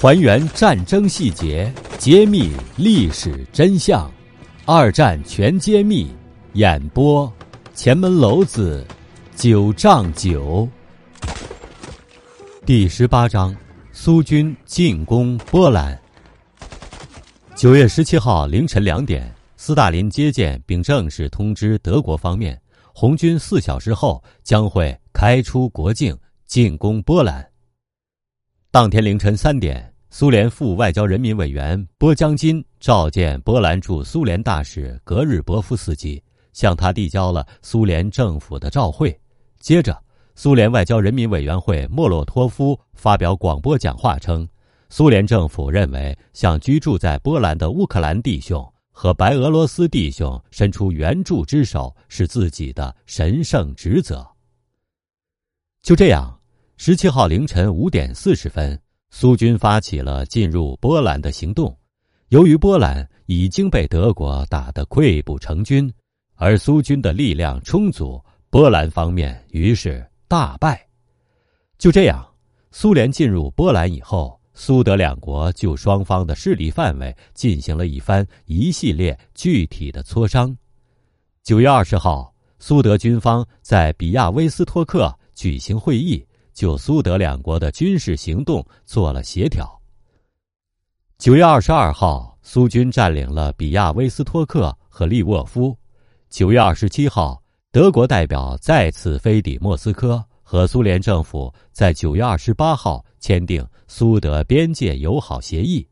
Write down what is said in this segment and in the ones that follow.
还原战争细节，揭秘历史真相，二战全揭秘。演播：前门楼子九丈九。第十八章：苏军进攻波兰。九月十七号凌晨两点，斯大林接见并正式通知德国方面，红军四小时后将会开出国境进攻波兰。当天凌晨三点，苏联副外交人民委员波江金召见波兰驻苏联大使格日博夫斯基，向他递交了苏联政府的照会。接着，苏联外交人民委员会莫洛托夫发表广播讲话称，苏联政府认为向居住在波兰的乌克兰弟兄和白俄罗斯弟兄伸出援助之手是自己的神圣职责。就这样。十七号凌晨五点四十分，苏军发起了进入波兰的行动。由于波兰已经被德国打得溃不成军，而苏军的力量充足，波兰方面于是大败。就这样，苏联进入波兰以后，苏德两国就双方的势力范围进行了一番一系列具体的磋商。九月二十号，苏德军方在比亚威斯托克举行会议。就苏德两国的军事行动做了协调。九月二十二号，苏军占领了比亚威斯托克和利沃夫。九月二十七号，德国代表再次飞抵莫斯科，和苏联政府在九月二十八号签订苏德边界友好协议。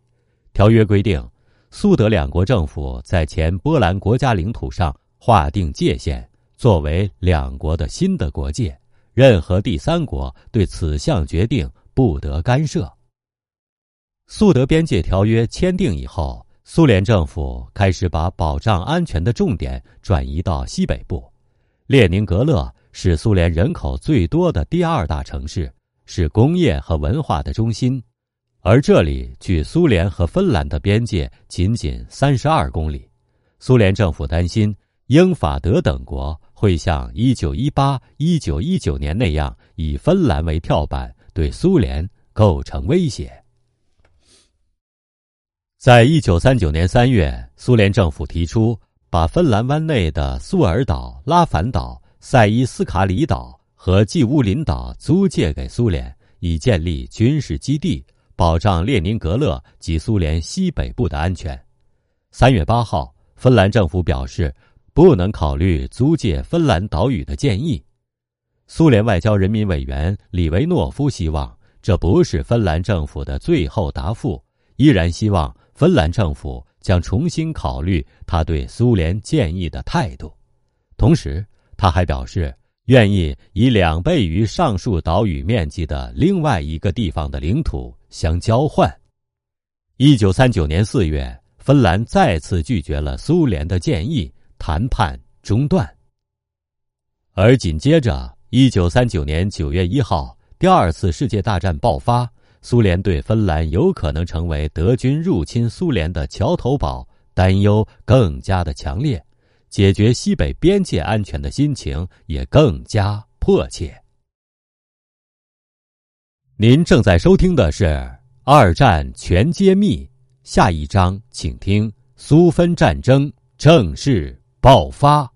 条约规定，苏德两国政府在前波兰国家领土上划定界限，作为两国的新的国界。任何第三国对此项决定不得干涉。苏德边界条约签订以后，苏联政府开始把保障安全的重点转移到西北部。列宁格勒是苏联人口最多的第二大城市，是工业和文化的中心，而这里距苏联和芬兰的边界仅仅三十二公里。苏联政府担心英法德等国。会像一九一八、一九一九年那样，以芬兰为跳板，对苏联构成威胁。在一九三九年三月，苏联政府提出把芬兰湾内的苏尔岛、拉凡岛、塞伊斯卡里岛和季乌林岛租借给苏联，以建立军事基地，保障列宁格勒及苏联西北部的安全。三月八号，芬兰政府表示。不能考虑租借芬兰岛屿的建议。苏联外交人民委员李维诺夫希望这不是芬兰政府的最后答复，依然希望芬兰政府将重新考虑他对苏联建议的态度。同时，他还表示愿意以两倍于上述岛屿面积的另外一个地方的领土相交换。一九三九年四月，芬兰再次拒绝了苏联的建议。谈判中断，而紧接着，一九三九年九月一号，第二次世界大战爆发，苏联对芬兰有可能成为德军入侵苏联的桥头堡担忧更加的强烈，解决西北边界安全的心情也更加迫切。您正在收听的是《二战全揭秘》，下一章请听苏芬战争正式。爆发。